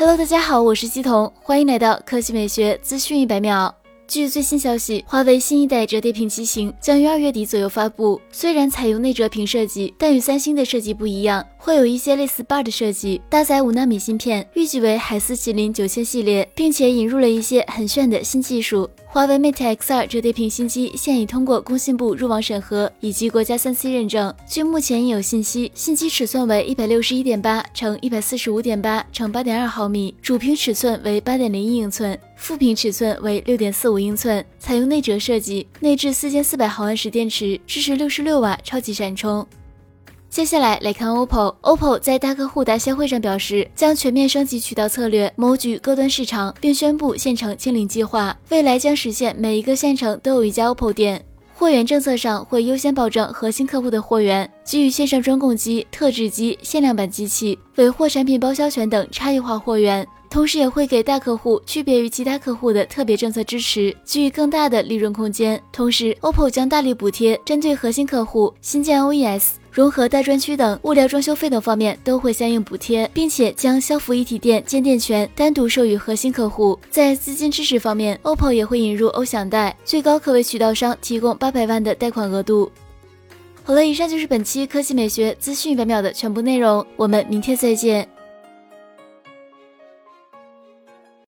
Hello，大家好，我是姬彤，欢迎来到科技美学资讯一百秒。据最新消息，华为新一代折叠屏机型将于二月底左右发布。虽然采用内折屏设计，但与三星的设计不一样，会有一些类似 bar 的设计，搭载五纳米芯片，预计为海思麒麟九千系列，并且引入了一些很炫的新技术。华为 Mate X2 折叠屏新机现已通过工信部入网审核以及国家三 C 认证。据目前已有信息，新机尺寸为一百六十一点八乘一百四十五点八乘八点二毫米，主屏尺寸为八点零一英寸。副屏尺寸为六点四五英寸，采用内折设计，内置四千四百毫安时电池，支持六十六瓦超级闪充。接下来来看 OPPO，OPPO 在大客户大销会上表示，将全面升级渠道策略，谋取高端市场，并宣布县城清零计划，未来将实现每一个县城都有一家 OPPO 店。货源政策上会优先保证核心客户的货源，给予线上专供机、特制机、限量版机器、尾货产品包销权等差异化货源。同时也会给大客户区别于其他客户的特别政策支持，给予更大的利润空间。同时，OPPO 将大力补贴，针对核心客户、新建 OES、融合大专区等物料装修费等方面都会相应补贴，并且将消服一体店建店权单独授予核心客户。在资金支持方面，OPPO 也会引入欧享贷，最高可为渠道商提供八百万的贷款额度。好了，以上就是本期科技美学资讯百秒的全部内容，我们明天再见。